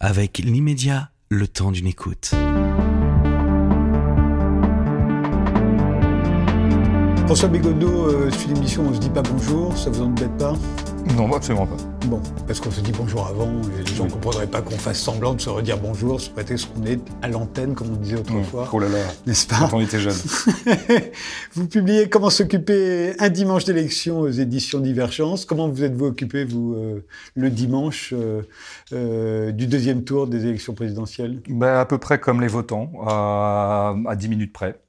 avec l'immédiat, le temps d'une écoute. François Bégodeau, euh, sur l'émission On se dit pas bonjour, ça vous embête pas Non, absolument pas. Bon, parce qu'on se dit bonjour avant, et les gens ne comprendraient pas qu'on fasse semblant de se redire bonjour, se prêter ce qu'on est à l'antenne, comme on disait autrefois. Oh là là, n'est-ce pas quand on était jeune. vous publiez Comment s'occuper un dimanche d'élection aux éditions Divergence. Comment vous êtes-vous occupé, vous, euh, le dimanche euh, euh, du deuxième tour des élections présidentielles? Ben, À peu près comme les votants, à, à 10 minutes près.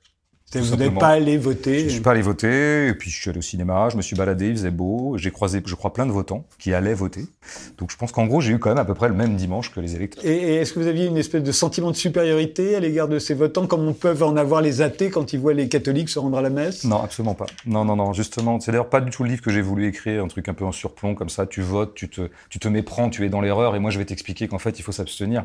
Vous n'êtes pas allé voter Je ne suis pas allé voter, et puis je suis allé au cinéma, je me suis baladé, il faisait beau, j'ai croisé, je crois, plein de votants qui allaient voter. Donc je pense qu'en gros, j'ai eu quand même à peu près le même dimanche que les électeurs. Et, est-ce que vous aviez une espèce de sentiment de supériorité à l'égard de ces votants, comme on peut en avoir les athées quand ils voient les catholiques se rendre à la messe? Non, absolument pas. Non, non, non, justement, c'est d'ailleurs pas du tout le livre que j'ai voulu écrire, un truc un peu en surplomb comme ça, tu votes, tu te, tu te méprends, tu es dans l'erreur, et moi je vais t'expliquer qu'en fait il faut s'abstenir.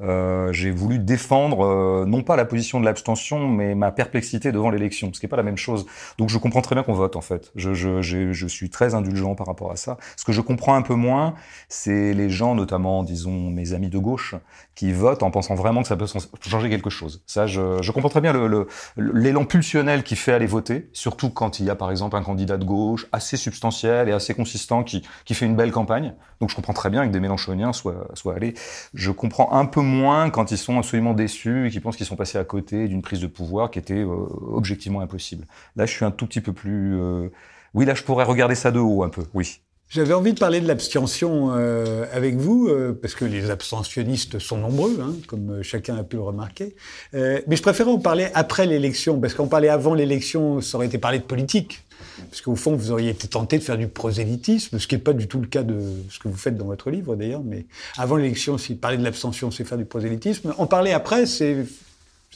Euh, j'ai voulu défendre, euh, non pas la position de l'abstention, mais ma perplexité devant l'élection pas la même chose. Donc je comprends très bien qu'on vote en fait. Je, je, je, suis très indulgent par rapport à ça. Ce que je comprends un peu moins, c'est les gens, notamment, disons, mes amis de gauche, qui votent en pensant vraiment que ça peut changer quelque chose. Ça, je, je comprends très bien l'élan pulsionnel qui fait aller voter, surtout quand il y a par exemple un candidat de gauche assez substantiel et assez consistant qui, qui fait une belle campagne. Donc je comprends très bien que des Mélenchoniens soient, soient allés. Je comprends un peu moins quand ils sont absolument déçus et qu'ils pensent qu'ils sont passés à côté d'une prise de pouvoir qui était euh, objectivement impossible. Là, je suis un tout petit peu plus... Euh, oui, là, je pourrais regarder ça de haut un peu, oui. J'avais envie de parler de l'abstention euh, avec vous, euh, parce que les abstentionnistes sont nombreux, hein, comme chacun a pu le remarquer. mais je préférais en parler après l'élection, parce qu'en parler avant l'élection, ça aurait été parler de politique. Parce qu'au fond, vous auriez été tenté de faire du prosélytisme, ce qui n'est pas du tout le cas de ce que vous faites dans votre livre d'ailleurs. Mais avant l'élection, si parler de l'abstention, c'est faire du prosélytisme. En parler après, c'est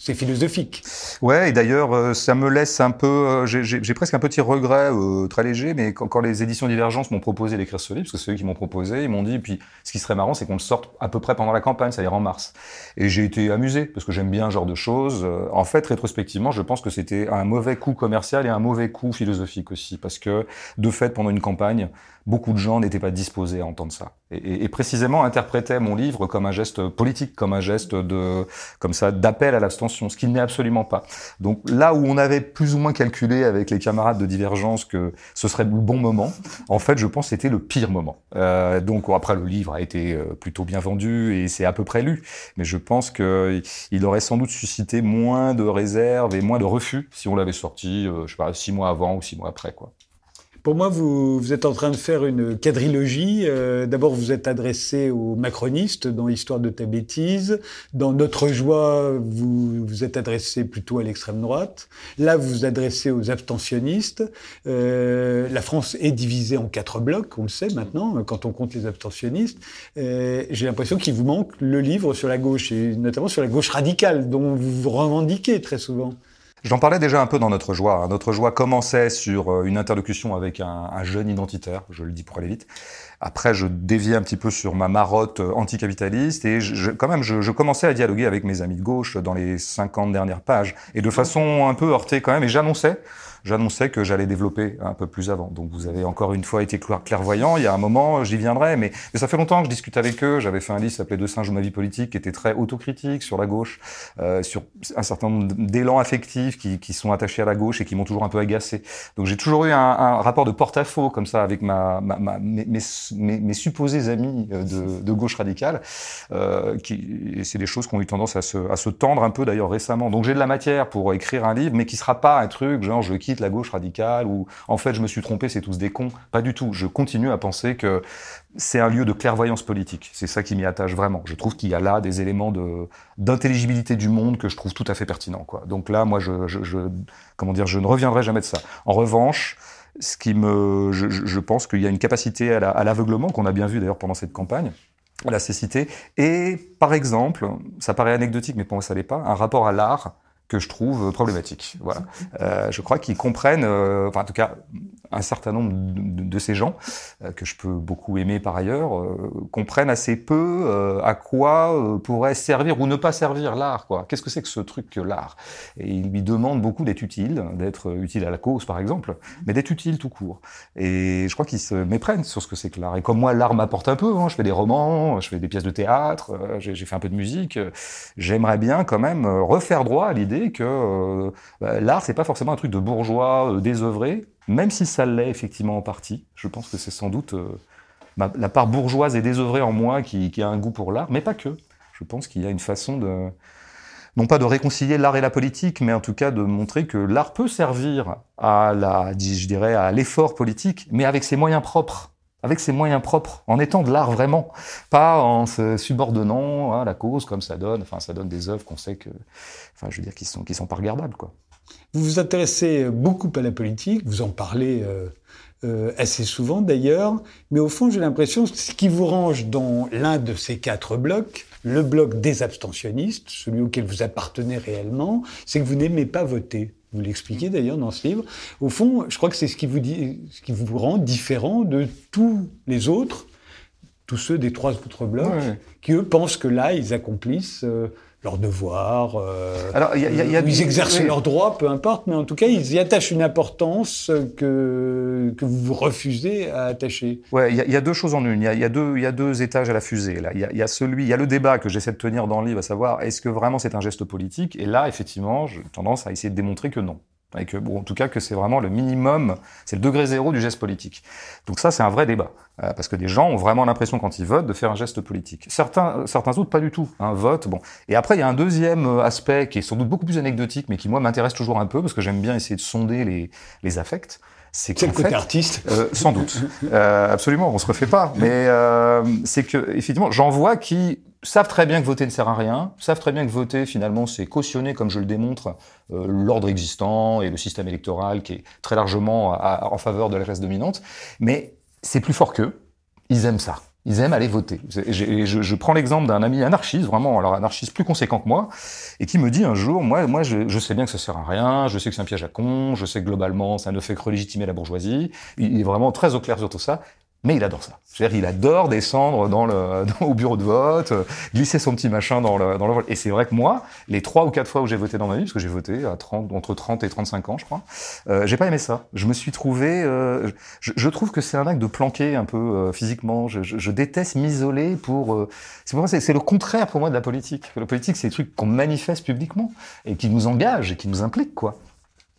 c'est philosophique. Ouais, et d'ailleurs, euh, ça me laisse un peu, euh, j'ai presque un petit regret euh, très léger, mais quand, quand les éditions Divergence m'ont proposé d'écrire ce livre, parce que c'est eux qui m'ont proposé, ils m'ont dit, puis ce qui serait marrant, c'est qu'on le sorte à peu près pendant la campagne, c'est-à-dire en mars. Et j'ai été amusé, parce que j'aime bien ce genre de choses. En fait, rétrospectivement, je pense que c'était un mauvais coup commercial et un mauvais coup philosophique aussi, parce que, de fait, pendant une campagne, beaucoup de gens n'étaient pas disposés à entendre ça. Et, et, précisément interprétaient mon livre comme un geste politique, comme un geste de, comme ça, d'appel à l'abstention, ce qui n'est absolument pas. Donc là où on avait plus ou moins calculé avec les camarades de Divergence que ce serait le bon moment, en fait, je pense que c'était le pire moment. Euh, donc après, le livre a été euh, plutôt bien vendu et c'est à peu près lu, mais je pense que il aurait sans doute suscité moins de réserves et moins de refus si on l'avait sorti, euh, je sais pas, six mois avant ou six mois après, quoi. Pour moi, vous, vous, êtes en train de faire une quadrilogie. Euh, D'abord, vous êtes adressé aux macronistes dans Histoire de ta bêtise. Dans Notre joie, vous vous êtes adressé plutôt à l'extrême droite. Là, vous vous adressez aux abstentionnistes. Euh, la France est divisée en quatre blocs, on le sait maintenant, quand on compte les abstentionnistes. Euh, J'ai l'impression qu'il vous manque le livre sur la gauche, et notamment sur la gauche radicale, dont vous vous revendiquez très souvent. J'en parlais déjà un peu dans Notre Joie. Notre Joie commençait sur euh, une interlocution avec un, un, jeune identitaire, je le dis pour aller vite. Après, je déviais un petit peu sur ma marotte euh, anticapitaliste et je, quand même, je, je, commençais à dialoguer avec mes amis de gauche dans les 50 dernières pages et de façon un peu heurtée quand même. Et j'annonçais j'annonçais que j'allais développer un peu plus avant. Donc vous avez encore une fois été clairvoyant. Il y a un moment, j'y viendrai, mais, ça fait longtemps que je discute avec eux. J'avais fait un livre qui s'appelait Deux singes ou ma vie politique, qui était très autocritique sur la gauche, euh, sur un certain nombre d'élans affectifs qui, qui, sont attachés à la gauche et qui m'ont toujours un peu agacé. Donc j'ai toujours eu un, un rapport de porte-à-faux comme ça avec ma, ma, mes, mes, supposés amis euh, de, de gauche radicale. Euh, qui, c'est des choses qui ont eu tendance à se, à se tendre un peu d'ailleurs récemment. Donc j'ai de la matière pour écrire un livre, mais qui sera pas un truc genre la gauche radicale ou en fait je me suis trompé, c'est tous des cons. Pas du tout. Je continue à penser que c'est un lieu de clairvoyance politique. C'est ça qui m'y attache vraiment. Je trouve qu'il y a là des éléments d'intelligibilité du monde que je trouve tout à fait pertinents. Quoi. Donc là, moi, je, comment dire, je ne reviendrai jamais de ça. En revanche, ce qui me, je, je pense qu'il y a une capacité à l'aveuglement qu'on a bien vu d'ailleurs pendant cette campagne à la cécité. Et par exemple, ça paraît anecdotique, mais pour moi ça l'est pas, un rapport à l'art que je trouve problématique. Voilà. Euh, je crois qu'ils comprennent, euh, enfin en tout cas un certain nombre de, de ces gens euh, que je peux beaucoup aimer par ailleurs euh, comprennent assez peu euh, à quoi pourrait servir ou ne pas servir l'art. Quoi Qu'est-ce que c'est que ce truc que l'art? Et ils lui demandent beaucoup d'être utile, d'être utile à la cause par exemple, mais d'être utile tout court. Et je crois qu'ils se méprennent sur ce que c'est que l'art. Et comme moi, l'art m'apporte un peu. Hein, je fais des romans, je fais des pièces de théâtre, j'ai fait un peu de musique. J'aimerais bien quand même refaire droit à l'idée que euh, bah, l'art, c'est pas forcément un truc de bourgeois euh, désœuvré, même si ça l'est effectivement en partie. Je pense que c'est sans doute euh, la part bourgeoise et désœuvrée en moi qui, a un goût pour l'art, mais pas que. Je pense qu'il y a une façon de, non pas de réconcilier l'art et la politique, mais en tout cas de montrer que l'art peut servir à la, je dirais, à l'effort politique, mais avec ses moyens propres avec ses moyens propres, en étant de l'art vraiment, pas en se subordonnant à la cause comme ça donne. Enfin, ça donne des œuvres qu'on sait que, enfin, je veux dire, qui sont qui sont pas regardables, quoi. Vous vous intéressez beaucoup à la politique, vous en parlez euh, euh, assez souvent d'ailleurs, mais au fond, j'ai l'impression que ce qui vous range dans l'un de ces quatre blocs, le bloc des abstentionnistes, celui auquel vous appartenez réellement, c'est que vous n'aimez pas voter. Vous l'expliquez d'ailleurs dans ce livre. Au fond, je crois que c'est ce qui vous dit, ce qui vous rend différent de tous les autres, tous ceux des trois autres blocs, qui eux pensent que là, ils accomplissent euh, leur devoir, euh, Alors, y a, y a, ils exercent leurs droits, peu importe, mais en tout cas, ils y attachent une importance que, que vous refusez à attacher. Ouais, il y, a deux choses en une. Il y a, deux, y a deux étages à la fusée. Là, il y a, celui, il y a le débat que j'essaie de tenir dans le livre, à savoir est-ce que vraiment c'est un geste politique? Et là, effectivement, j'ai tendance à essayer de démontrer que non. Et que, bon, en tout cas, que c'est vraiment le minimum, c'est le degré zéro du geste politique. Donc ça, c'est un vrai débat. Euh, parce que des gens ont vraiment l'impression, quand ils votent, de faire un geste politique. Certains, certains autres, pas du tout. Un vote, bon. Et après, il y a un deuxième euh, aspect qui est sans doute beaucoup plus anecdotique, mais qui, moi, m'intéresse toujours un peu, parce que j'aime bien essayer de sonder les, les affects. C'est le côté artiste euh, Sans doute. euh, absolument, on se refait pas. Mais euh, c'est que, effectivement, j'en vois qui savent très bien que voter ne sert à rien, savent très bien que voter, finalement, c'est cautionner, comme je le démontre, euh, l'ordre existant et le système électoral qui est très largement en faveur de la classe dominante. Mais c'est plus fort qu'eux. Ils aiment ça. Ils aiment aller voter. Je, je, prends l'exemple d'un ami anarchiste, vraiment, alors anarchiste plus conséquent que moi, et qui me dit un jour, moi, moi, je, je sais bien que ça sert à rien, je sais que c'est un piège à con, je sais que globalement, ça ne fait que relégitimer la bourgeoisie. Il est vraiment très au clair sur tout ça. Mais il adore ça. C'est-à-dire, il adore descendre dans le, au bureau de vote, glisser son petit machin dans le, dans le Et c'est vrai que moi, les trois ou quatre fois où j'ai voté dans ma vie, parce que j'ai voté à 30, entre 30 et 35 ans, je crois, euh, j'ai pas aimé ça. Je me suis trouvé, euh, je, je, trouve que c'est un acte de planquer un peu euh, physiquement. Je, je, je déteste m'isoler pour. Euh, c'est pour moi, c'est le contraire pour moi de la politique. La politique, c'est des trucs qu'on manifeste publiquement et qui nous engagent et qui nous impliquent, quoi.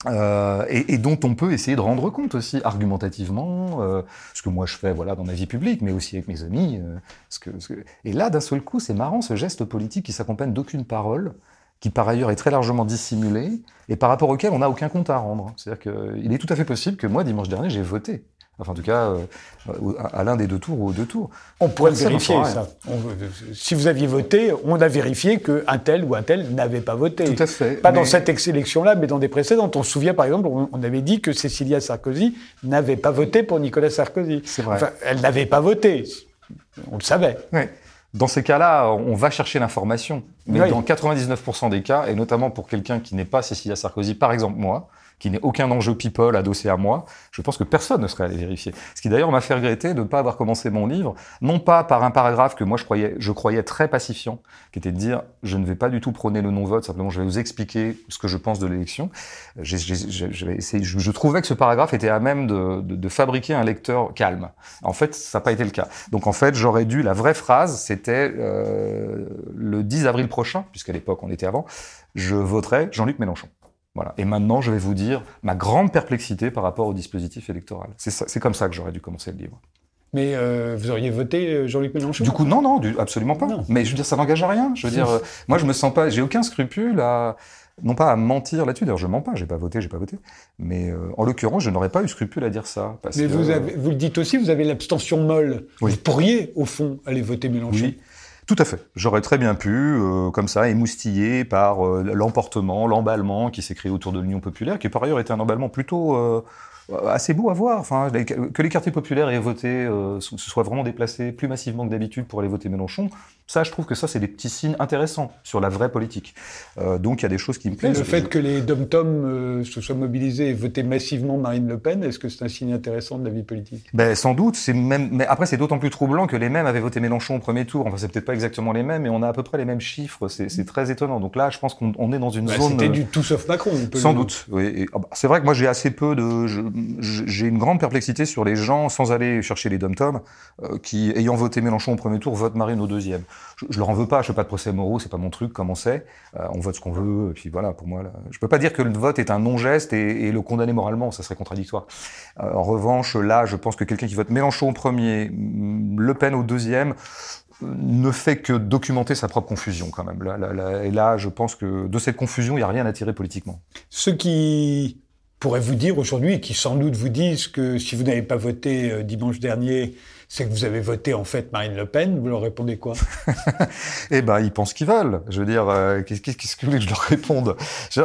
Euh, et, et, dont on peut essayer de rendre compte aussi argumentativement, euh, ce que moi je fais voilà dans ma vie publique, mais aussi avec mes amis. Euh, ce que, ce que... Et là, d'un seul coup, c'est marrant ce geste politique qui s'accompagne d'aucune parole, qui par ailleurs est très largement dissimulé, et par rapport auquel on n'a aucun compte à rendre. C'est-à-dire qu'il est tout à fait possible que moi, dimanche dernier, j'ai voté. Enfin, en tout cas, euh, à l'un des deux tours ou aux deux tours. On pourrait vérifier, ça. si vous aviez voté, on a vérifié qu'un tel ou un tel n'avait pas voté. Tout à fait. Pas dans cette élection-là, mais dans des précédentes. On se souvient, par exemple, on avait dit que Cécilia Sarkozy n'avait pas voté pour Nicolas Sarkozy. C'est vrai. Enfin, elle n'avait pas voté. On le savait. Oui. Dans ces cas-là, on va chercher l'information. Mais dans 99% des cas, et notamment pour quelqu'un qui n'est pas Cécilia Sarkozy, par exemple moi, qui n'est aucun enjeu people adossé à moi, je pense que personne ne serait allé vérifier. Ce qui d'ailleurs m'a fait regretter de ne pas avoir commencé mon livre, non pas par un paragraphe que moi je croyais, je croyais très pacifiant, qui était de dire je ne vais pas du tout prôner le non-vote, simplement je vais vous expliquer ce que je pense de l'élection. Je, trouvais que ce paragraphe était à même de, de, de fabriquer un lecteur calme. En fait, ça n'a pas été le cas. Donc en fait, j'aurais dû, la vraie phrase, c'était euh, le 10 avril prochain, puisqu'à l'époque on était avant, je voterai Jean-Luc Mélenchon. Voilà. Et maintenant, je vais vous dire ma grande perplexité par rapport au dispositif électoral. C'est comme ça que j'aurais dû commencer le livre. Mais euh, vous auriez voté euh, Jean-Luc Mélenchon? Du coup, non, non, du, absolument pas. Non. Mais je veux dire, ça n'engage à rien. Je veux dire, euh, moi, je me sens pas, j'ai aucun scrupule à, non pas à mentir là-dessus. D'ailleurs, je mens pas. J'ai pas voté, j'ai pas voté. Mais euh, en l'occurrence, je n'aurais pas eu scrupule à dire ça. Parce Mais que, vous, avez, vous le dites aussi, vous avez l'abstention molle. Oui. Vous pourriez, au fond, aller voter Mélenchon. Oui. Tout à fait. J'aurais très bien pu, euh, comme ça, émoustillé par euh, l'emportement, l'emballement qui s'est créé autour de l'Union populaire, qui par ailleurs était un emballement plutôt euh, assez beau à voir. Que les quartiers populaires aient voté, se soient vraiment déplacés plus massivement que d'habitude pour aller voter Mélenchon, Ça, je trouve que ça, c'est des petits signes intéressants sur la vraie politique. Euh, donc, il y a des choses qui me plaisent. le fait que les dom-tom euh, se soient mobilisés et voté massivement Marine Le Pen, est-ce que c'est un signe intéressant de la vie politique? Ben, Sans doute. C'est même... Mais après, c'est d'autant plus troublant que les mêmes avaient voté Mélenchon au premier tour. Enfin, c'est peut-être pas exactement les mêmes, mais on a à peu près les mêmes chiffres. C'est très étonnant. Donc là, je pense qu'on est dans une bah, zone. C'était du tout sauf Macron. sans doute. Oui. Ah bah, c'est vrai que moi, j'ai assez peu de. J'ai une grande perplexité sur les gens, sans aller chercher les dom-tom, euh, qui, ayant voté Mélenchon au premier tour, votent Marine au deuxième. Je, je leur en veux pas je fais pas de procès moraux, c'est pas mon truc, comme on sait. Euh, on vote ce qu'on veut, et puis voilà, pour moi, là, je peux pas dire que le vote est un non-geste et, le condamner moralement, ça serait contradictoire. Euh, en revanche, là, je pense que quelqu'un qui vote Mélenchon au premier, Le Pen au deuxième, ne fait que documenter sa propre confusion quand même. Là, et là, je pense que de cette confusion, il n'y a rien à tirer politiquement. Ceux qui pourraient vous dire aujourd'hui, qui sans doute vous disent que si vous n'avez pas voté euh, dimanche dernier, c'est que vous avez voté en fait Marine Le Pen, vous leur répondez quoi? Eh ben, ils pensent qu'ils veulent. Je veux dire, euh, qu'est-ce que vous voulez que je leur réponde?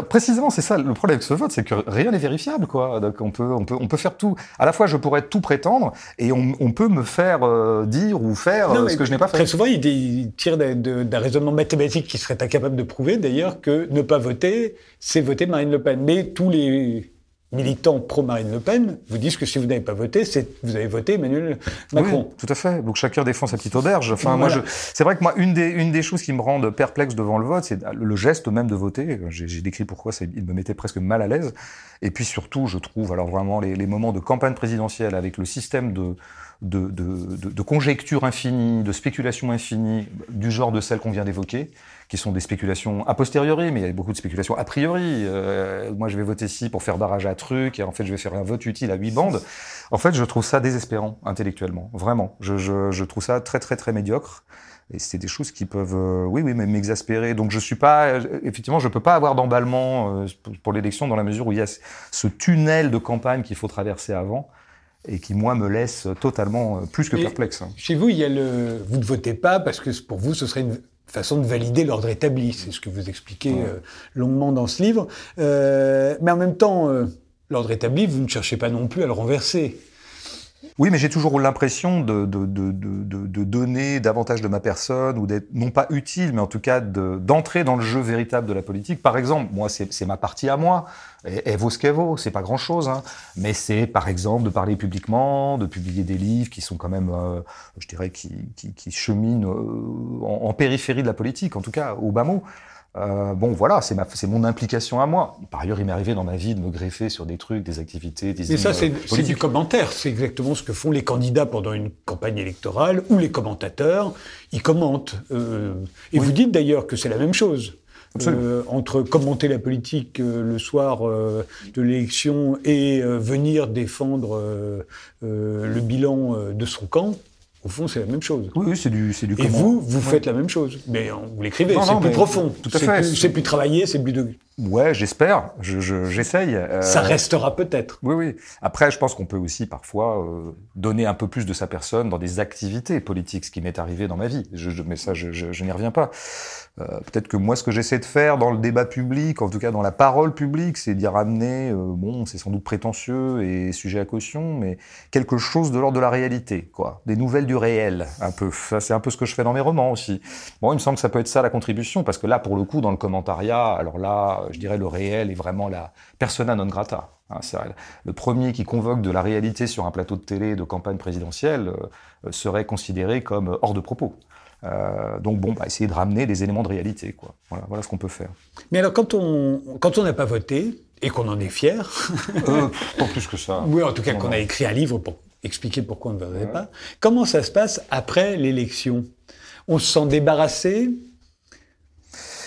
Précisément, c'est ça le problème avec ce vote, c'est que rien n'est vérifiable, quoi. Donc on peut, on peut, on peut faire tout. À la fois, je pourrais tout prétendre, et on, peut me faire euh, dire ou faire euh, ce que je n'ai pas fait. Très souvent, ils, tirent d'un raisonnement mathématique qui serait incapable de prouver, d'ailleurs, que ne pas voter, c'est voter Marine Le Pen. Mais tous les militants pro-Marine Le Pen vous disent que si vous n'avez pas voté, c'est vous avez voté Emmanuel Macron. Oui, tout à fait. Donc chacun défend sa petite auberge. Enfin, moi, c'est vrai que moi, une des, une des choses qui me rendent perplexe devant le vote, c'est le geste même de voter. J'ai décrit pourquoi ça, il me mettait presque mal à l'aise. Et puis surtout, je trouve, alors vraiment, les, les moments de campagne présidentielle avec le système de, de, de, de, de conjectures infinies, de spéculations infinies, du genre de celles qu'on vient d'évoquer, qui sont des spéculations a posteriori, mais il y a beaucoup de spéculations a priori. Euh, moi, je vais voter ci pour faire barrage à truc, et en fait, je vais faire un vote utile à huit bandes. En fait, je trouve ça désespérant intellectuellement, vraiment. Je, je, je trouve ça très, très, très médiocre. Et c'est des choses qui peuvent, euh, oui, oui, même m'exaspérer. Donc je suis pas, euh, effectivement, je peux pas avoir d'emballement euh, pour l'élection dans la mesure où il y a ce tunnel de campagne qu'il faut traverser avant et qui, moi, me laisse totalement plus que perplexe. Chez vous, il y a le, vous ne votez pas parce que pour vous, ce serait une façon de valider l'ordre établi. C'est ce que vous expliquez euh, longuement dans ce livre. Euh, mais en même temps, euh, l'ordre établi, vous ne cherchez pas non plus à le renverser. Oui, mais j'ai toujours l'impression de, de, de, de, donner davantage de ma personne ou d'être non pas utile, mais en tout cas d'entrer dans le jeu véritable de la politique. Par exemple, moi, c'est ma partie à moi. Elle ce qu'elle vaut, c'est pas grand-chose, hein. mais c'est par exemple de parler publiquement, de publier des livres qui sont quand même, euh, je dirais, qui, qui, qui cheminent euh, en, en, périphérie de la politique, en tout cas au bas mot. Euh, bon, voilà, c'est mon implication à moi. Par ailleurs, il m'est arrivé dans ma vie de me greffer sur des trucs, des activités, des Mais ça, c'est du commentaire. C'est exactement ce que font les candidats pendant une campagne électorale ou les commentateurs. Ils commentent. Euh, et vous dites d'ailleurs que c'est la même chose. Euh, entre commenter la politique euh, le soir euh, de l'élection et euh, venir défendre le bilan de son camp, au fond, c'est la même chose. Oui, c'est du, c'est du. Et vous, vous faites la même chose, mais vous l'écrivez. C'est plus profond. Tout à fait. C'est plus travaillé, c'est plus de. Ouais, j'espère. Je, j'essaye. Euh... Ça restera peut-être. Oui, oui. Après, je pense qu'on peut aussi parfois euh, donner un peu plus de sa personne dans des activités politiques, ce qui m'est arrivé dans ma vie. Je, je mais ça, je, je n'y reviens pas. Euh, peut-être que moi, ce que j'essaie de faire dans le débat public, en tout cas dans la parole publique, c'est d'y ramener, euh, bon, c'est sans doute prétentieux et sujet à caution, mais quelque chose de l'ordre de la réalité, quoi. Des nouvelles du réel, un peu. Ça, c'est un peu ce que je fais dans mes romans aussi. Bon, il me semble que ça peut être ça la contribution, parce que là, pour le coup, dans le commentariat, alors là, je dirais le réel est vraiment la persona non grata. Hein, le premier qui convoque de la réalité sur un plateau de télé de campagne présidentielle euh, serait considéré comme hors de propos. Euh, donc bon, bah, essayer de ramener des éléments de réalité, quoi. Voilà, voilà ce qu'on peut faire. Mais alors, quand on quand on n'a pas voté et qu'on en est fier, euh, pas plus que ça. Oui, en tout cas qu'on a écrit un livre pour expliquer pourquoi on ne votait pas. Comment ça se passe après l'élection? On se sent débarrassé?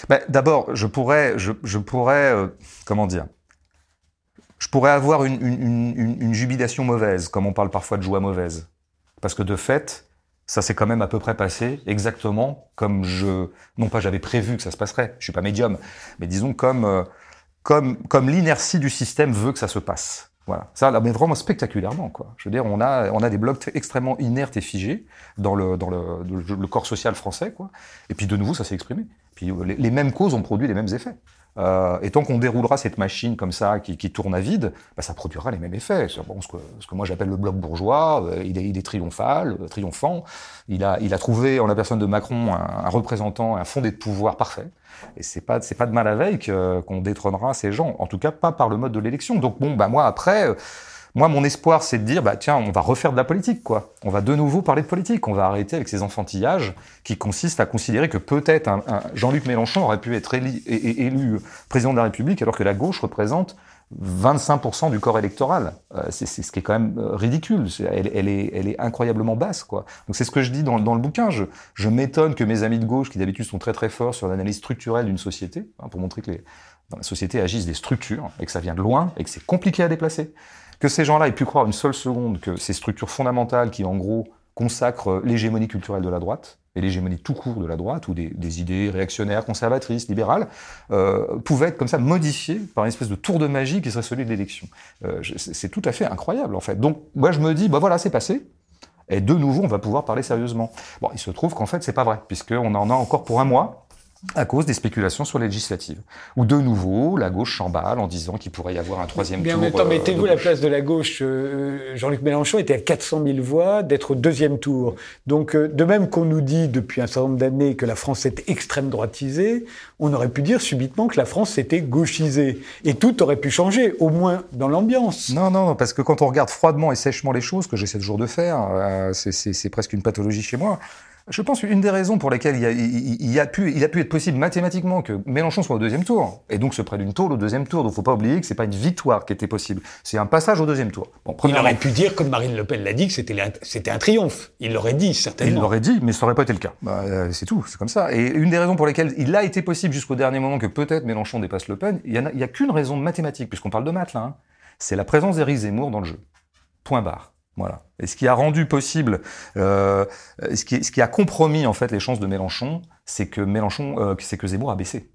Ben, D'abord, je pourrais, je, pourrais, euh, comment dire Je pourrais avoir une jubilation mauvaise, comme on parle parfois de joie mauvaise, parce que de fait, ça s'est quand même à peu près passé exactement comme je, non pas j'avais prévu que ça se passerait, je suis pas médium, mais disons comme, euh, comme, comme l'inertie du système veut que ça se passe. Voilà. Ça, mais vraiment spectaculairement, quoi. Je veux dire, on a, on a des blocs extrêmement inertes et figés dans le, dans le, le, corps social français, quoi. Et puis, de nouveau, ça s'est exprimé. Puis, les, les, mêmes causes ont produit les mêmes effets. Euh, et tant qu'on déroulera cette machine comme ça, qui, qui tourne à vide, bah, ça produira les mêmes effets. Bon, ce, que, ce que moi j'appelle le bloc bourgeois, euh, il, est, il, est, triomphal, euh, triomphant. Il a, il a trouvé en la personne de Macron un, un représentant, un fondé de pouvoir parfait. Et c'est pas, c'est pas de mal à veille qu'on détrônera ces gens. En tout cas, pas par le mode de l'élection. Donc bon, bah moi après. Moi, mon espoir, c'est de dire, bah tiens, on va refaire de la politique, quoi. On va de nouveau parler de politique. On va arrêter avec ces enfantillages qui consistent à considérer que peut-être un, Jean-Luc Mélenchon aurait pu être élu, élu, président de la République, alors que la gauche représente 25% du corps électoral. Euh, c'est ce qui est quand même euh, ridicule. Elle, est, incroyablement basse, quoi. Donc c'est ce que je dis dans, le bouquin. Je, m'étonne que mes amis de gauche, qui d'habitude sont très très forts sur l'analyse structurelle d'une société, hein, pour montrer que dans la société agissent des structures et que ça vient de loin et que c'est compliqué à déplacer que ces gens-là aient pu croire une seule seconde que ces structures fondamentales qui, en gros, consacrent l'hégémonie culturelle de la droite, et l'hégémonie tout court de la droite, ou des, idées réactionnaires, conservatrices, libérales, euh, pouvaient être comme ça modifiées par une espèce de tour de magie qui serait celui de l'élection. Euh, c'est tout à fait incroyable, en fait. Donc, moi, je me dis, bah voilà, c'est passé. Et de nouveau, on va pouvoir parler sérieusement. Bon, il se trouve qu'en fait, c'est pas vrai, puisqu'on en a encore pour un mois à cause des spéculations sur les législatives. Ou de nouveau, la gauche s'emballe en disant qu'il pourrait y avoir un troisième tour. Mais temps, euh, mettez-vous la place de la gauche. Euh, Jean-Luc Mélenchon était à 400 000 voix d'être au deuxième tour. Donc, euh, de même qu'on nous dit depuis un certain nombre d'années que la France était extrême droitisée, on aurait pu dire subitement que la France s'était gauchisée. Et tout aurait pu changer, au moins dans l'ambiance. Non, non, parce que quand on regarde froidement et sèchement les choses, que j'essaie toujours de faire, euh, c'est presque une pathologie chez moi, je pense qu'une des raisons pour lesquelles il a, il, il a, pu, il a pu être possible mathématiquement que Mélenchon soit au deuxième tour, et donc se prenne une tôle au deuxième tour. Donc faut pas oublier que c'est pas une victoire qui était possible, c'est un passage au deuxième tour. Bon, il aurait pu dire, comme Marine Le Pen l'a dit, que c'était un triomphe. Il l'aurait dit certainement. Il l'aurait dit, mais ça aurait pas été le cas. Bah, euh, c'est tout, c'est comme ça. Et une des raisons pour lesquelles il a été possible jusqu'au dernier moment que peut-être Mélenchon dépasse Le Pen, il y, a, il y a qu'une raison mathématique, puisqu'on parle de maths là, hein, c'est la présence d'Éric Zemmour dans le jeu. Point barre. Voilà. Et ce qui a rendu possible, euh, ce, qui, ce qui a compromis en fait les chances de Mélenchon, c'est que Mélenchon, euh, c'est que Zemmour a baissé.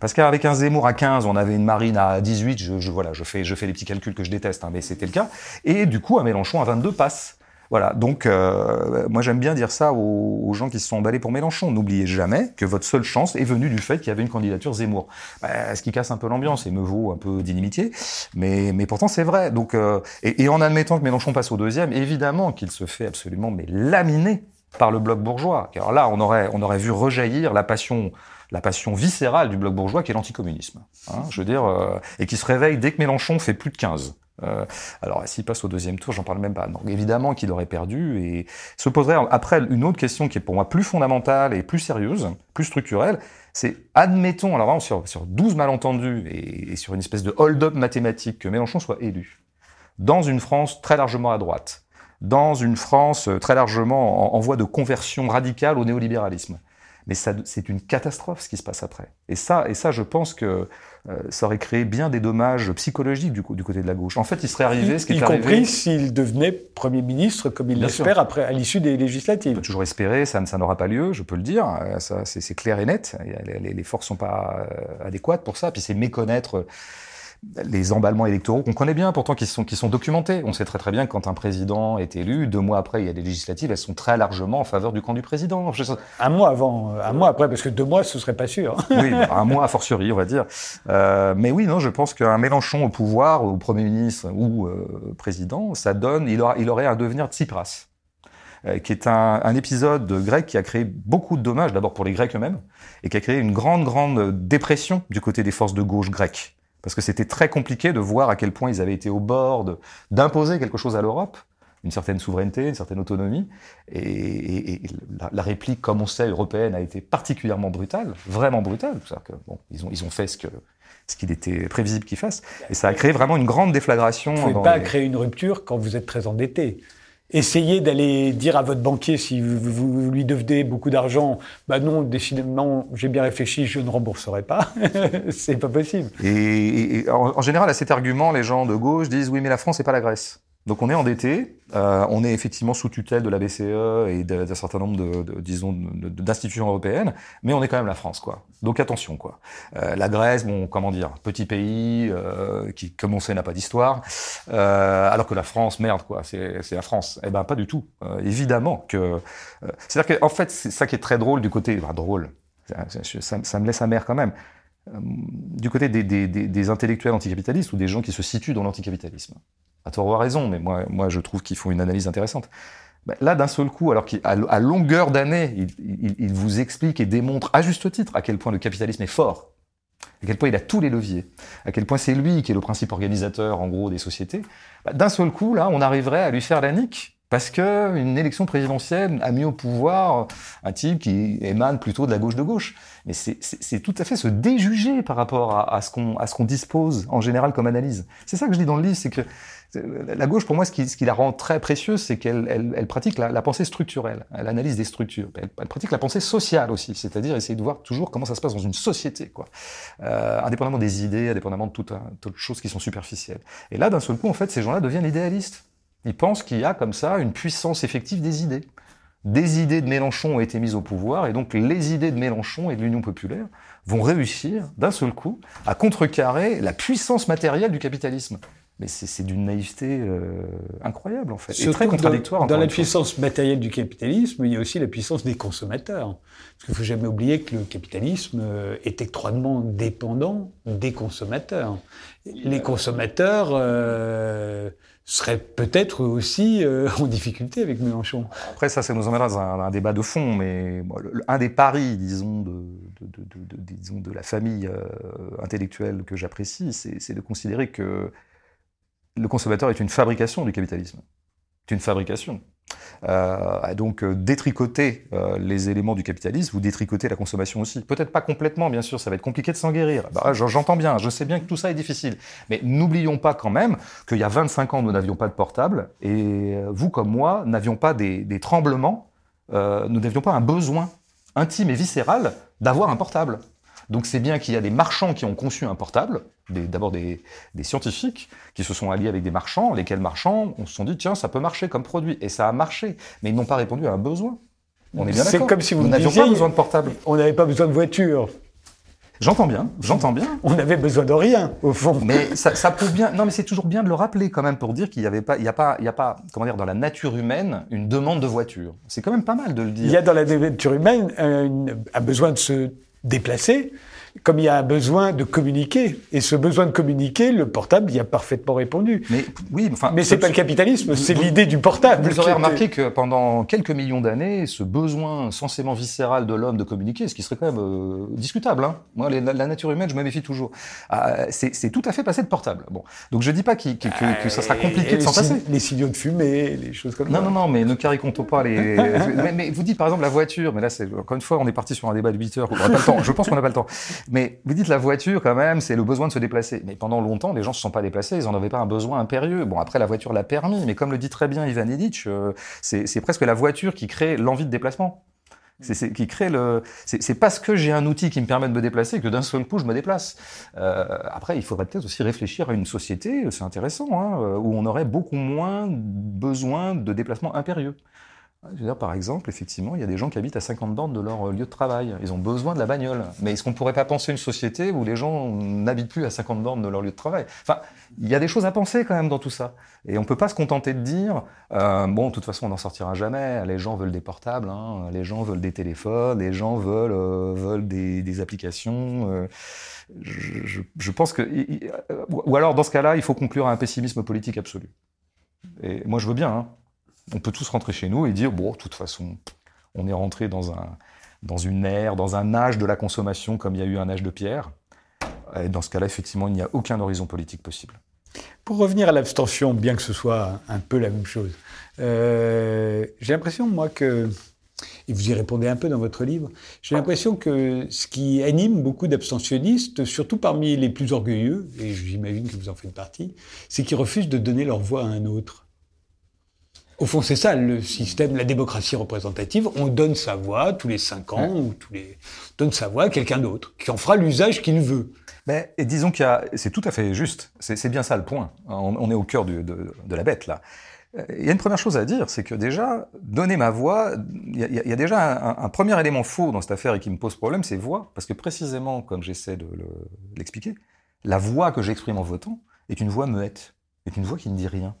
Parce qu'avec un Zemmour à 15, on avait une Marine à 18. Je, je voilà, je fais, je fais les petits calculs que je déteste, hein, mais c'était le cas. Et du coup, à Mélenchon à 22 passe. Voilà, donc euh, moi j'aime bien dire ça aux, gens qui se sont emballés pour Mélenchon. N'oubliez jamais que votre seule chance est venue du fait qu'il y avait une candidature Zemmour. Bah, ce qui casse un peu l'ambiance et me vaut un peu d'inimitié, mais, mais pourtant c'est vrai. Donc, euh, et, en admettant que Mélenchon passe au deuxième, évidemment qu'il se fait absolument mais laminer par le bloc bourgeois. Car là, on aurait, on aurait vu rejaillir la passion la passion viscérale du bloc bourgeois qui est l'anticommunisme. Hein, je veux dire, euh, et qui se réveille dès que Mélenchon fait plus de 15. Euh, alors, s'il passe au deuxième tour, j'en parle même pas. Évidemment qu'il aurait perdu et se poserait après une autre question qui est pour moi plus fondamentale et plus sérieuse, plus structurelle. C'est, admettons, alors vraiment sur, sur 12 malentendus et, sur une espèce de hold-up mathématique que Mélenchon soit élu dans une France très largement à droite, dans une France très largement en, en voie de conversion radicale au néolibéralisme. Mais c'est une catastrophe ce qui se passe après. Et ça, et ça je pense que euh, ça aurait créé bien des dommages psychologiques du, du, côté de la gauche. En fait, il serait arrivé ce qui y est compris arrivé. s'il devenait Premier ministre, comme il l'espère, après à l'issue des législatives. On peut toujours espérer, ça, ça n'aura pas lieu, je peux le dire. Ça, c'est clair et net. Les, les forces sont pas euh, adéquates pour ça. Puis c'est méconnaître les emballements électoraux qu'on connaît bien, pourtant qui sont, qui sont documentés. On sait très très bien que quand un président est élu, deux mois après, il y a des législatives, elles sont très largement en faveur du camp du président. Un mois avant, un mois après, parce que deux mois, ce serait pas sûr. oui, un mois a fortiori, on va dire. Euh, mais oui, non, je pense qu'un Mélenchon au pouvoir, au Premier ministre ou euh, président, ça donne, il, aura, il aurait un devenir de Tsipras qui est un, un, épisode grec qui a créé beaucoup de dommages, d'abord pour les Grecs eux-mêmes, et qui a créé une grande, grande dépression du côté des forces de gauche grecques parce que c'était très compliqué de voir à quel point ils avaient été au bord d'imposer quelque chose à l'Europe, une certaine souveraineté, une certaine autonomie, et, et, et la, la, réplique, comme on sait, européenne a été particulièrement brutale, vraiment brutale. Que, bon, ils ont, ils ont fait ce que ce qu'il était prévisible qu'ils fassent, et ça a créé vraiment une grande déflagration. Vous ne pouvez pas les... créer une rupture quand vous êtes très endetté. Essayez d'aller dire à votre banquier si vous, lui devez beaucoup d'argent, bah non, décidément, j'ai bien réfléchi, je ne rembourserai pas. c'est pas possible. Et, en, en, général, à cet argument, les gens de gauche disent oui, mais la France, c'est pas la Grèce. Donc on est endetté, euh, on est effectivement sous tutelle de la BCE et d'un certain nombre de, disons, d'institutions européennes, mais on est quand même la France, quoi. Donc attention, quoi. Euh, la Grèce, bon, comment dire, petit pays euh, qui, comme on sait, n'a pas d'histoire, euh, alors que la France, merde, quoi, c'est la France. Eh ben pas du tout. Euh, évidemment que, c'est-à-dire qu'en fait, c'est ça qui est très drôle du côté, enfin, drôle. Ça, ça, me laisse amer quand même du côté des, des, des, intellectuels anticapitalistes ou des gens qui se situent dans l'anticapitalisme. À tort ou à raison, mais moi, moi je trouve qu'ils font une analyse intéressante. Ben, là, d'un seul coup, alors qu'à longueur d'année, il, il, vous explique et démontre à juste titre à quel point le capitalisme est fort, à quel point il a tous les leviers, à quel point c'est lui qui est le principe organisateur, en gros, des sociétés, ben, d'un seul coup, là, on arriverait à lui faire la nique parce que une élection présidentielle a mis au pouvoir un type qui émane plutôt de la gauche de gauche. Mais c'est tout à fait se déjuger par rapport à, à ce qu'on dispose en général comme analyse. C'est ça que je dis dans le livre, c'est que la gauche, pour moi, ce qui, ce qui la rend très précieuse, c'est qu'elle elle, elle pratique la, la, pensée structurelle, l'analyse des structures. Elle, elle, pratique la pensée sociale aussi, c'est-à-dire essayer de voir toujours comment ça se passe dans une société, quoi. Euh, indépendamment des idées, indépendamment de toutes toute choses qui sont superficielles. Et là, d'un seul coup, en fait, ces gens-là deviennent idéalistes. Ils pensent qu'il y a comme ça une puissance effective des idées. Des idées de Mélenchon ont été mises au pouvoir, et donc les idées de Mélenchon et de l'Union populaire vont réussir, d'un seul coup, à contrecarrer la puissance matérielle du capitalisme. Mais c'est d'une naïveté euh, incroyable, en fait. C'est très contradictoire. Dans, dans la puissance matérielle du capitalisme, il y a aussi la puissance des consommateurs. Parce qu'il ne faut jamais oublier que le capitalisme euh, est étroitement dépendant des consommateurs. Les consommateurs euh, seraient peut-être aussi euh, en difficulté avec Mélenchon. Après, ça, ça nous emmènera dans un, un, débat de fond, mais bon, le, un des paris, disons, de, de, de, de disons, de la famille euh, intellectuelle que j'apprécie, c'est de considérer que le consommateur est une fabrication du capitalisme. C'est une fabrication. Euh, donc euh, détricoter euh, les éléments du capitalisme, vous détricotez la consommation aussi. Peut-être pas complètement, bien sûr, ça va être compliqué de s'en guérir. Bah, J'entends bien, je sais bien que tout ça est difficile. Mais n'oublions pas quand même qu'il y a 25 ans, nous n'avions pas de portable, et vous comme moi n'avions pas des, tremblements, nous n'avions pas un besoin intime et viscéral d'avoir un portable. Donc c'est bien qu'il y a des marchands qui ont conçu un portable, d'abord des, des, scientifiques qui se sont alliés avec des marchands, lesquels marchands on se sont dit tiens ça peut marcher comme produit et ça a marché, mais ils n'ont pas répondu à un besoin. On est bien d'accord. C'est comme si vous n'avions pas besoin de portable. On n'avait pas besoin de voiture. J'entends bien, j'entends bien. On avait besoin de rien, au fond. Mais ça, ça prouve bien. Non, mais c'est toujours bien de le rappeler quand même pour dire qu'il n'y avait pas, il y a pas, il y a pas, comment dire, dans la nature humaine, une demande de voiture. C'est quand même pas mal de le dire. Il y a dans la nature humaine un, un besoin de se déplacer comme il y a un besoin de communiquer. Et ce besoin de communiquer, le portable y a parfaitement répondu. Mais oui, enfin, mais c'est pas le capitalisme, c'est l'idée du portable. Vous aurez remarqué que pendant quelques millions d'années, ce besoin censément viscéral de l'homme de communiquer, ce qui serait quand même euh, discutable. Hein. Moi, la, la, nature humaine, je me méfie toujours. Ah, c'est tout à fait passé de portable. Bon, donc je dis pas qu qu que, que, ça sera compliqué de s'en passer. Les signaux de fumée, les choses comme non, ça. Non, non, non, mais ne caricontons pas les. mais, mais, vous dites par exemple la voiture, mais là, encore une fois, on est parti sur un débat de 8 heures. On pas le temps. Je pense qu'on n'a pas le temps. Mais vous dites la voiture, quand même, c'est le besoin de se déplacer. Mais pendant longtemps, les gens se sont pas déplacés, ils en avaient pas un besoin impérieux. Bon, après, la voiture l'a permis, mais comme le dit très bien Ivan Illich, euh, c'est presque la voiture qui crée l'envie de déplacement. C'est qui crée le. C'est parce que j'ai un outil qui me permet de me déplacer que d'un seul coup je me déplace. Euh, après, il faudrait peut-être aussi réfléchir à une société, c'est intéressant, hein, où on aurait beaucoup moins besoin de déplacements impérieux. Par exemple, effectivement, il y a des gens qui habitent à 50 bornes de leur euh, lieu de travail. Ils ont besoin de la bagnole. Mais est-ce qu'on pourrait pas penser une société où les gens n'habitent plus à 50 bornes de leur lieu de travail? Enfin, il y a des choses à penser quand même dans tout ça. Et on peut pas se contenter de dire, euh, bon, de toute façon, on n'en sortira jamais. Les gens veulent des portables, hein. les gens veulent des téléphones, les gens veulent, euh, des, applications. Je, pense que... Ou alors, dans ce cas-là, il faut conclure à un pessimisme politique absolu. Et moi, je veux bien, hein on peut tous rentrer chez nous et dire bon, de toute façon, on est rentré dans un dans une ère, dans un âge de la consommation comme il y a eu un âge de pierre. Et dans ce cas-là, effectivement, il n'y a aucun horizon politique possible. Pour revenir à l'abstention, bien que ce soit un peu la même chose, euh, j'ai l'impression, moi, que, et vous y répondez un peu dans votre livre, j'ai l'impression que ce qui anime beaucoup d'abstentionnistes, surtout parmi les plus orgueilleux, et j'imagine que vous en faites partie, c'est qu'ils refusent de donner leur voix à un autre. Au fond, c'est ça le système, la démocratie représentative. On donne sa voix tous les cinq ans, ou tous les, on donne sa voix à quelqu'un d'autre, qui en fera l'usage qu'il veut. Mais et disons qu'il y a, c'est tout à fait juste. C'est bien ça le point. On, on est au cœur du, de, de, la bête là. Il y a une première chose à dire, c'est que déjà, donner ma voix, il y a, il y a déjà un, un, premier élément faux dans cette affaire et qui me pose problème, c'est voix. Parce que précisément, comme j'essaie de l'expliquer, la voix que j'exprime en votant est une voix muette, est une voix qui ne dit rien.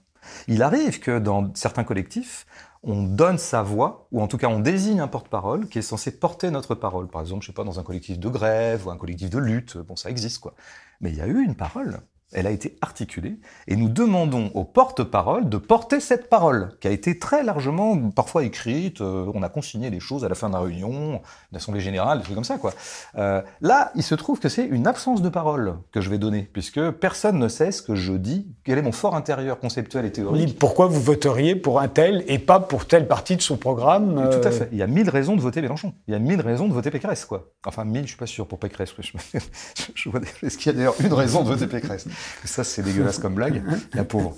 Il arrive que dans certains collectifs, on donne sa voix, ou en tout cas on désigne un porte-parole qui est censé porter notre parole. Par exemple, je sais pas, dans un collectif de grève ou un collectif de lutte, bon, ça existe quoi. Mais il y a eu une parole elle a été articulée, et nous demandons au porte-parole de porter cette parole, qui a été très largement, parfois écrite, euh, on a consigné les choses à la fin de la réunion, d'assemblée générale, des trucs comme ça, quoi. Euh, là, il se trouve que c'est une absence de parole que je vais donner, puisque personne ne sait ce que je dis, quel est mon fort intérieur conceptuel et théorique. pourquoi vous voteriez pour un tel et pas pour telle partie de son programme Tout à euh fait. Il y a mille raisons de voter Mélenchon. Il y a mille raisons de voter Pécresse, quoi. Enfin, mille, je suis pas sûr pour Pécresse. Je, je vois... Est-ce qu'il y a d'ailleurs une raison de voter Pécresse? ça, c'est dégueulasse comme blague, la pauvre.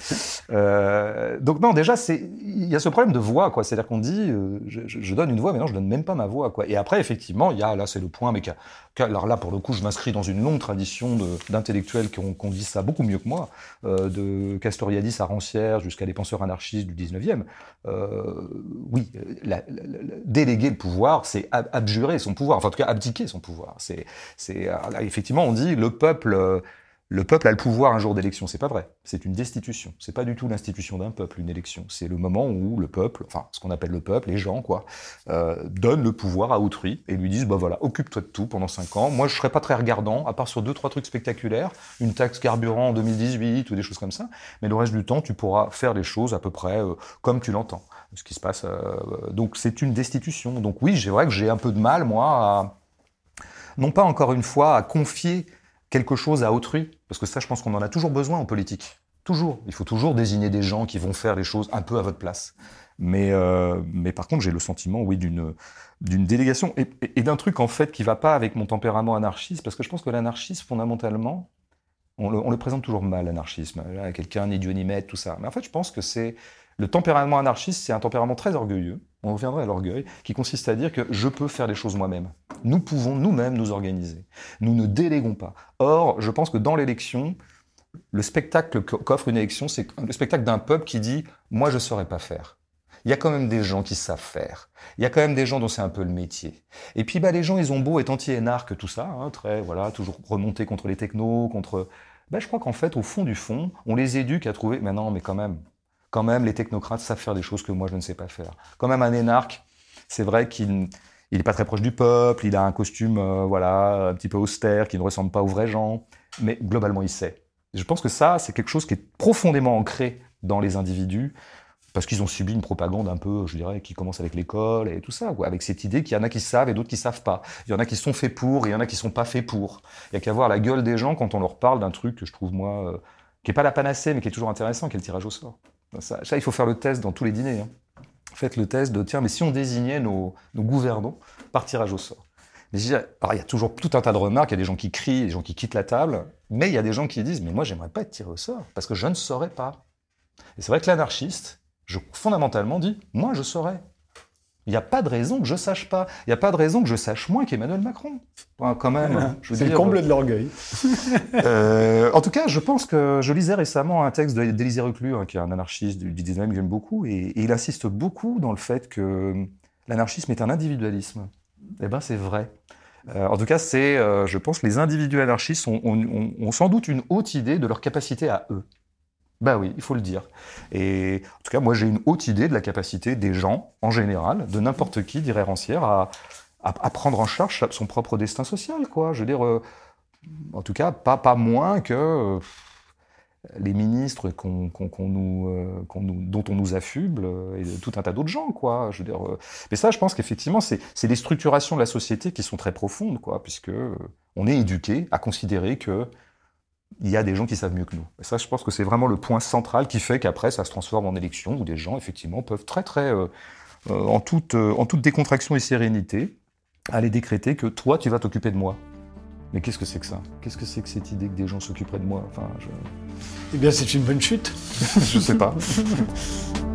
Euh, donc non, déjà, il y a ce problème de voix, quoi. C'est-à-dire qu'on dit, euh, je, donne une voix, mais non, je donne même pas ma voix, quoi. Et après, effectivement, il y a là, c'est le point, mais alors là, pour le coup, je m'inscris dans une longue tradition d'intellectuels qui ont, dit ça beaucoup mieux que moi, euh, de Castoriadis à Rancière jusqu'à des penseurs anarchistes du 19e. Euh, oui, déléguer le pouvoir, c'est abjurer son pouvoir, enfin en tout cas abdiquer son pouvoir. C'est effectivement, on dit le peuple le peuple a le pouvoir un jour d'élection. C'est pas vrai. C'est une destitution. C'est pas du tout l'institution d'un peuple, une élection. C'est le moment où le peuple, enfin, ce qu'on appelle le peuple, les gens, quoi, euh, donnent le pouvoir à autrui et lui disent, bah voilà, occupe-toi de tout pendant cinq ans. Moi, je serai pas très regardant, à part sur deux, trois trucs spectaculaires, une taxe carburant en 2018 ou des choses comme ça. Mais le reste du temps, tu pourras faire les choses à peu près euh, comme tu l'entends. Ce qui se passe. Euh, donc, c'est une destitution. Donc oui, c'est vrai que j'ai un peu de mal, moi, à, non pas encore une fois, à confier quelque chose à autrui, parce que ça, je pense qu'on en a toujours besoin en politique. Toujours. Il faut toujours désigner des gens qui vont faire les choses un peu à votre place. Mais, euh, mais par contre, j'ai le sentiment, oui, d'une délégation et, d'un truc en fait qui va pas avec mon tempérament anarchiste, parce que je pense que l'anarchisme, fondamentalement, on le, on le, présente toujours mal, l'anarchisme. Quelqu'un ni Dieu ni maître, tout ça. Mais en fait, je pense que c'est le tempérament anarchiste, c'est un tempérament très orgueilleux. On reviendrait à l'orgueil, qui consiste à dire que je peux faire les choses moi-même. Nous pouvons nous-mêmes nous organiser. Nous ne déléguons pas. Or, je pense que dans l'élection, le spectacle qu'offre une élection, c'est le spectacle d'un peuple qui dit Moi, je ne saurais pas faire. Il y a quand même des gens qui savent faire. Il y a quand même des gens dont c'est un peu le métier. Et puis, bah, les gens, ils ont beau être anti-énarques, tout ça, hein, très, voilà, toujours remonter contre les technos, contre. Bah, je crois qu'en fait, au fond du fond, on les éduque à trouver. Mais non, mais quand même, quand même, les technocrates savent faire des choses que moi, je ne sais pas faire. Quand même, un énarque, c'est vrai qu'il il pas très proche du peuple, il a un costume euh, voilà un petit peu austère qui ne ressemble pas aux vrais gens, mais globalement il sait. je pense que ça, c'est quelque chose qui est profondément ancré dans les individus, parce qu'ils ont subi une propagande un peu, je dirais, qui commence avec l'école et tout ça, quoi, avec cette idée qu'il y en a qui savent et d'autres qui savent pas. Il y en a qui sont faits pour et il y en a qui sont pas faits pour. Il y a qu'à voir la gueule des gens quand on leur parle d'un truc que je trouve, moi, euh, qui est pas la panacée, mais qui est toujours intéressant, qui est le tirage au sort. Ça, il faut faire le test dans tous les dîners. Hein faites le test de tiens, mais si on désignait nos, gouvernants par tirage au sort. Mais il y a toujours tout un tas de remarques, il y a des gens qui crient, des gens qui quittent la table, mais il y a des gens qui disent, mais moi j'aimerais pas être tiré au sort, parce que je ne saurais pas. Et c'est vrai que l'anarchiste, je, fondamentalement, dit, moi je saurais. Il n'y a pas de raison que je sache pas. Il n'y a pas de raison que je sache moins qu'Emmanuel Macron. quand même. C'est le comble de l'orgueil. euh, en tout cas, je pense que je lisais récemment un texte d'Élisée Reclus, hein, qui est un anarchiste du 19e que j'aime beaucoup, et, il insiste beaucoup dans le fait que l'anarchisme est un individualisme. Eh ben, c'est vrai. Euh, en tout cas, c'est, euh, je pense, les individus anarchistes ont sans doute une haute idée de leur capacité à eux. Ben oui, il faut le dire. Et en tout cas, moi, j'ai une haute idée de la capacité des gens, en général, de n'importe qui, dirait Rancière, à, à, prendre en charge son propre destin social, quoi. Je veux dire, euh, en tout cas, pas, pas moins que euh, les ministres euh, dont on nous affuble et tout un tas d'autres gens, quoi. Je veux dire, mais ça, je pense qu'effectivement, c'est des structurations de la société qui sont très profondes, quoi, puisque est éduqué à considérer que il y a des gens qui savent mieux que nous. Et ça, je pense que c'est vraiment le point central qui fait qu'après, ça se transforme en élection où des gens, effectivement, peuvent très, très, euh, euh, en, toute, euh, en toute décontraction et sérénité, aller décréter que toi, tu vas t'occuper de moi. Mais qu'est-ce que c'est que ça? Qu'est-ce que c'est que cette idée que des gens s'occuperaient de moi? Enfin, Eh bien, c'est une bonne chute. je sais pas.